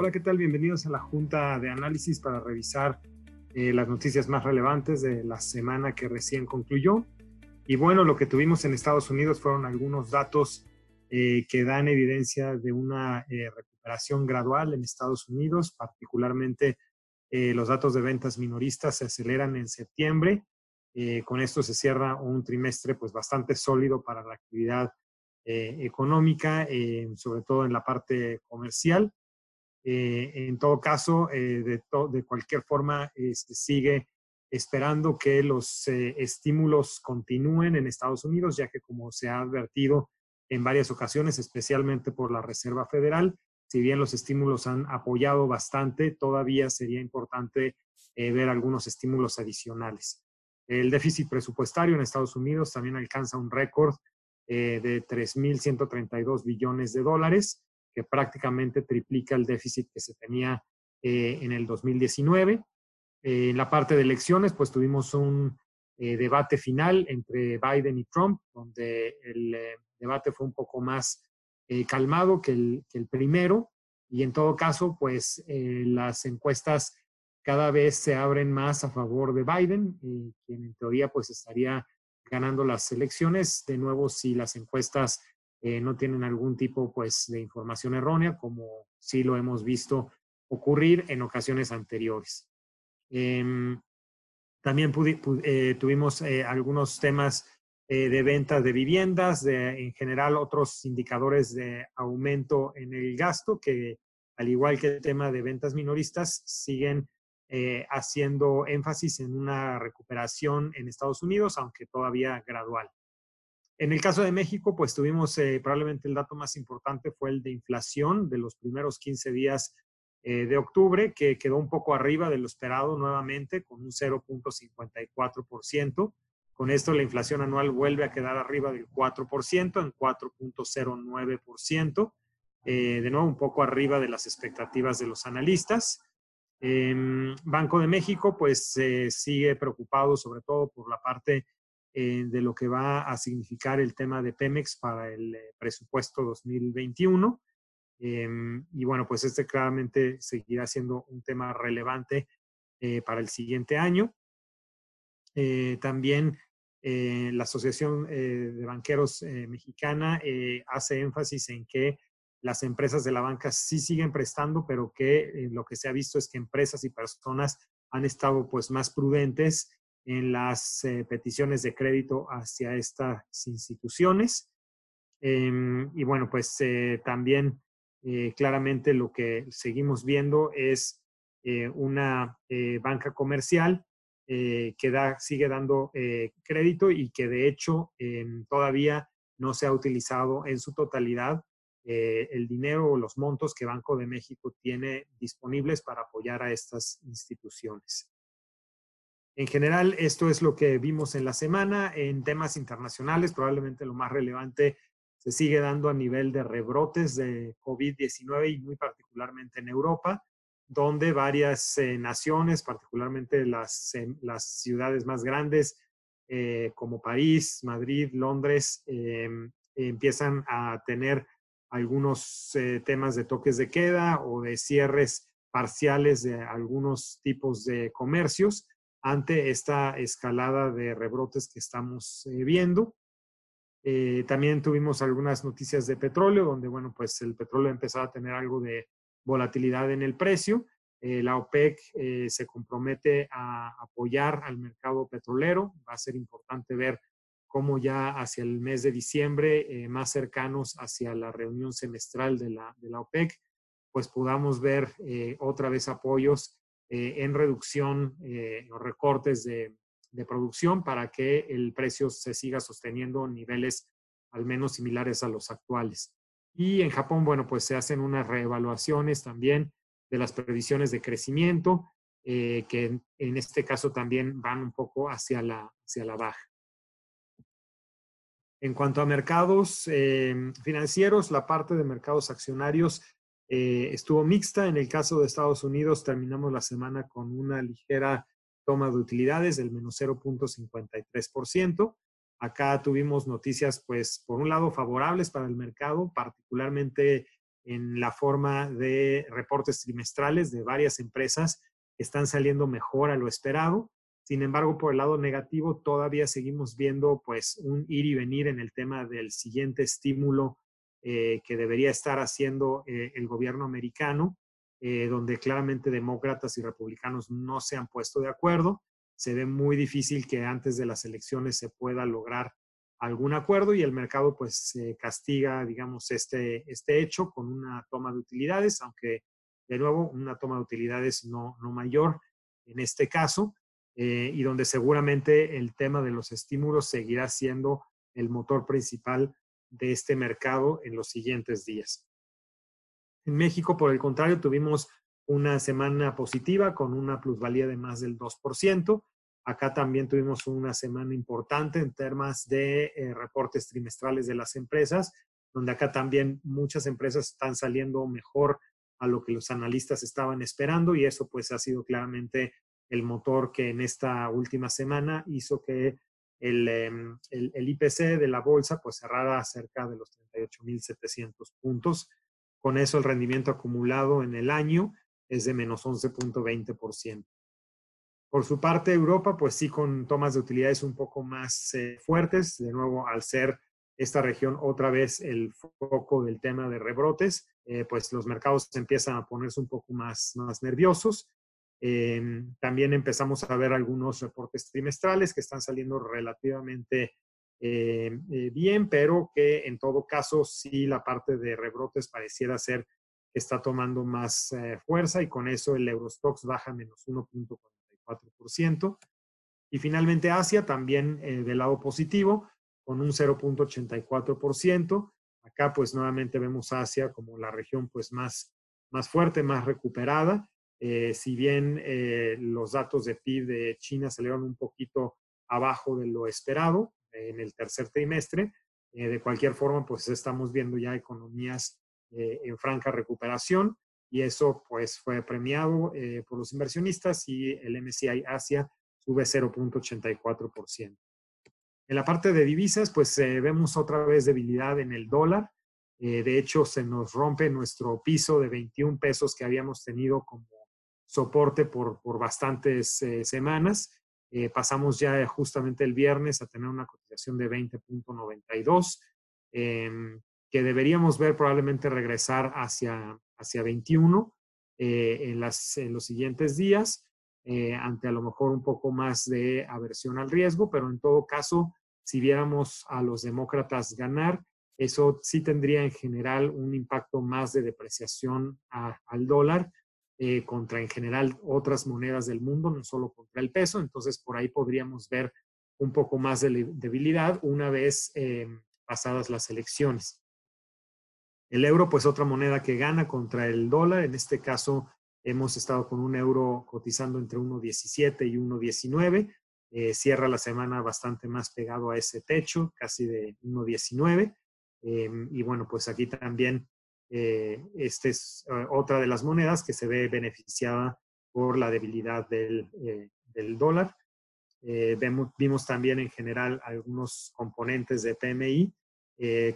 Hola, ¿qué tal? Bienvenidos a la Junta de Análisis para revisar eh, las noticias más relevantes de la semana que recién concluyó. Y bueno, lo que tuvimos en Estados Unidos fueron algunos datos eh, que dan evidencia de una eh, recuperación gradual en Estados Unidos, particularmente los datos de ventas minoristas se aceleran en septiembre. con esto se cierra un trimestre pues bastante sólido para la actividad económica, sobre todo en la parte comercial. Eh, en todo caso, eh, de, de, cualquier forma, este, sigue esperando que los eh, estímulos continúen en Estados Unidos, ya que como se ha advertido en varias ocasiones, especialmente por la Reserva Federal, si bien los estímulos han apoyado bastante, todavía sería importante ver algunos estímulos adicionales. El déficit presupuestario en Estados Unidos también alcanza un récord de 3.132 billones de dólares, prácticamente triplica el déficit que se tenía eh, en el 2019. Eh, en la parte de elecciones, pues tuvimos un eh, debate final entre Biden y Trump, donde el debate fue un poco más calmado que el, que el, primero. Y en todo caso, pues las encuestas cada vez se abren más a favor de Biden, quien en teoría pues estaría ganando las elecciones. De nuevo, si las encuestas eh, no tienen algún tipo pues, de información errónea, como sí lo hemos visto ocurrir en ocasiones anteriores. Em, también eh, tuvimos eh, algunos temas de ventas de viviendas, de, en general otros indicadores de aumento en el gasto que, al igual que el tema de ventas minoristas, siguen haciendo énfasis en una recuperación en Estados Unidos, aunque todavía gradual. En el caso de México, pues tuvimos eh, probablemente el dato más importante fue el de inflación de los primeros 15 días eh, de octubre, que quedó un poco arriba de lo esperado nuevamente, con un 0.54%. Con esto la inflación anual vuelve a quedar arriba del 4%, en 4.09%, eh, de nuevo un poco arriba de las expectativas de los analistas. Banco de México, pues sigue preocupado sobre todo por la parte eh, de lo que va a significar el tema de Pemex para el eh, presupuesto 2021. Em, y bueno, pues este claramente seguirá siendo un tema relevante eh, para el siguiente año. también la Asociación de Banqueros Mexicana hace énfasis en que las empresas de la banca sí siguen prestando, pero que lo que se ha visto es que empresas y personas han estado pues más prudentes en las eh, peticiones de crédito hacia estas instituciones. Em, y bueno, pues eh, también eh, claramente lo que seguimos viendo es una banca comercial que da, sigue dando crédito y que de hecho em, todavía no se ha utilizado en su totalidad el dinero o los montos que Banco de México tiene disponibles para apoyar a estas instituciones. En general, esto es lo que vimos en la semana. En temas internacionales, probablemente lo más relevante se sigue dando a nivel de rebrotes de COVID-19 y muy particularmente en Europa, donde varias eh, naciones, particularmente las, las, ciudades más grandes eh, como París, Madrid, Londres, em, empiezan a tener algunos eh, temas de toques de queda o de cierres parciales de algunos tipos de comercios ante esta escalada de rebrotes que estamos eh, viendo. Eh, también tuvimos algunas noticias de petróleo, donde, bueno, pues el petróleo empezó a tener algo de volatilidad en el precio. Eh, la OPEC se compromete a apoyar al mercado petrolero. Va a ser importante ver cómo ya hacia el mes de diciembre, más cercanos hacia la reunión semestral de la, de la OPEC, pues podamos ver otra vez apoyos eh, en reducción eh, o recortes de, producción para que el precio se siga sosteniendo en niveles al menos similares a los actuales. Y en Japón, bueno, pues se hacen unas reevaluaciones también de las previsiones de crecimiento, eh, que en, este caso también van un poco hacia la, hacia la baja. En cuanto a mercados financieros, la parte de mercados accionarios eh, estuvo mixta. En el caso de Estados Unidos, terminamos la semana con una ligera toma de utilidades del menos 0.53%. Acá tuvimos noticias, pues, por un lado, favorables para el mercado, particularmente en la forma de reportes trimestrales de varias empresas que están saliendo mejor a lo esperado. Sin embargo, por el lado negativo, todavía seguimos viendo pues un ir y venir en el tema del siguiente estímulo eh, que debería estar haciendo eh, el gobierno americano, eh, donde claramente demócratas y republicanos no se han puesto de acuerdo. Se ve muy difícil que antes de las elecciones se pueda lograr algún acuerdo y el mercado pues castiga, digamos, este, este hecho con una toma de utilidades, aunque de nuevo una toma de utilidades no, no mayor en este caso, y donde seguramente el tema de los estímulos seguirá siendo el motor principal de este mercado en los siguientes días. En México, por el contrario, tuvimos una semana positiva con una plusvalía de más del 2%. Acá también tuvimos una semana importante en temas de eh, reportes trimestrales de las empresas, donde acá también muchas empresas están saliendo mejor a lo que los analistas estaban esperando y eso pues ha sido claramente el motor que en esta última semana hizo que Em, el, el, IPC de la bolsa pues cerrara cerca de los 38.700 puntos. Con eso el rendimiento acumulado en el año es de menos 11.20%. Por su parte, Europa, pues sí, con tomas de utilidades un poco más eh, fuertes, de nuevo, al ser esta región otra vez el foco del tema de rebrotes, eh, pues los mercados empiezan a ponerse un poco más, más nerviosos Em, también empezamos a ver algunos reportes trimestrales que están saliendo relativamente em, eh, bien, pero que en todo caso sí la parte de rebrotes pareciera ser que está tomando más eh, fuerza y con eso el Eurostox baja menos 1.44%. Y finalmente Asia también eh, del lado positivo con un 0.84%. Acá pues nuevamente vemos Asia como la región pues más, más fuerte, más recuperada eh, si bien eh, los datos de PIB de China salieron un poquito abajo de lo esperado en el tercer trimestre, eh, de cualquier forma, pues estamos viendo ya economías en franca recuperación y eso pues fue premiado por los inversionistas y el MSCI Asia sube 0.84%. En la parte de divisas, pues vemos otra vez debilidad en el dólar. de hecho, se nos rompe nuestro piso de 21 pesos que habíamos tenido como soporte por, por bastantes eh, semanas. Eh, pasamos ya justamente el viernes a tener una cotización de 20.92, em, que deberíamos ver probablemente regresar hacia, hacia 21 eh, en, las, en los siguientes días, ante a lo mejor un poco más de aversión al riesgo, pero en todo caso, si viéramos a los demócratas ganar, eso sí tendría en general un impacto más de depreciación al dólar eh, contra en general otras monedas del mundo, no solo contra el peso. Entonces, por ahí podríamos ver un poco más de debilidad una vez eh, pasadas las elecciones. El euro, pues otra moneda que gana contra el dólar. En este caso, hemos estado con un euro cotizando entre 1.17 y 1.19. Eh, cierra la semana bastante más pegado a ese techo, casi de 1.19. y bueno, pues aquí también eh, esta es eh, otra de las monedas que se ve beneficiada por la debilidad del, eh, dólar. Vemos, vimos también en general algunos componentes de PMI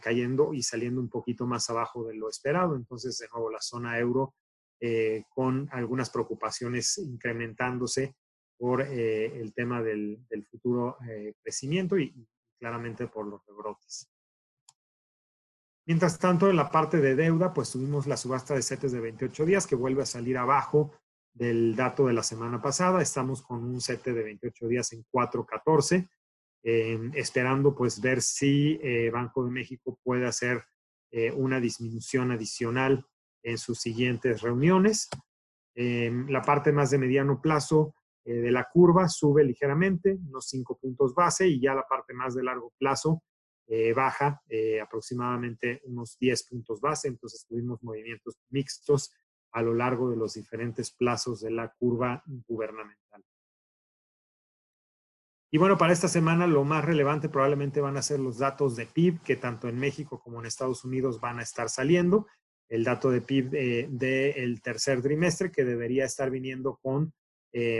cayendo y saliendo un poquito más abajo de lo esperado. Entonces, de nuevo, la zona euro con algunas preocupaciones incrementándose por el tema del, del futuro crecimiento y, y claramente por los rebrotes. Mientras tanto, en la parte de deuda, pues tuvimos la subasta de CETES de 28 días que vuelve a salir abajo del dato de la semana pasada. Estamos con un CETE de 28 días en 4.14, eh, esperando pues ver si eh, Banco de México puede hacer eh, una disminución adicional en sus siguientes reuniones. la parte más de mediano plazo de la curva sube ligeramente, unos 5 puntos base, y ya la parte más de largo plazo eh, baja eh, aproximadamente unos 10 puntos base, entonces tuvimos movimientos mixtos a lo largo de los diferentes plazos de la curva gubernamental. Y bueno, para esta semana lo más relevante probablemente van a ser los datos de PIB, que tanto en México como en Estados Unidos van a estar saliendo. El dato de PIB eh, del tercer trimestre, que debería estar viniendo con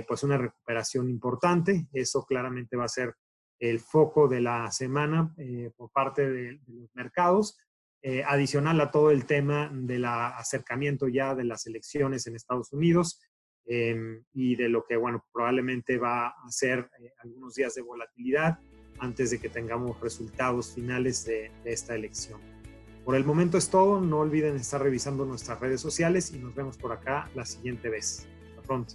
pues una recuperación importante. Eso claramente va a ser el foco de la semana eh, por parte de, los mercados. eh, adicional a todo el tema del acercamiento ya de las elecciones en Estados Unidos em, y de lo que, bueno, probablemente va a ser eh, algunos días de volatilidad antes de que tengamos resultados finales de, de esta elección. Por el momento es todo, no olviden estar revisando nuestras redes sociales y nos vemos por acá la siguiente vez. Hasta pronto.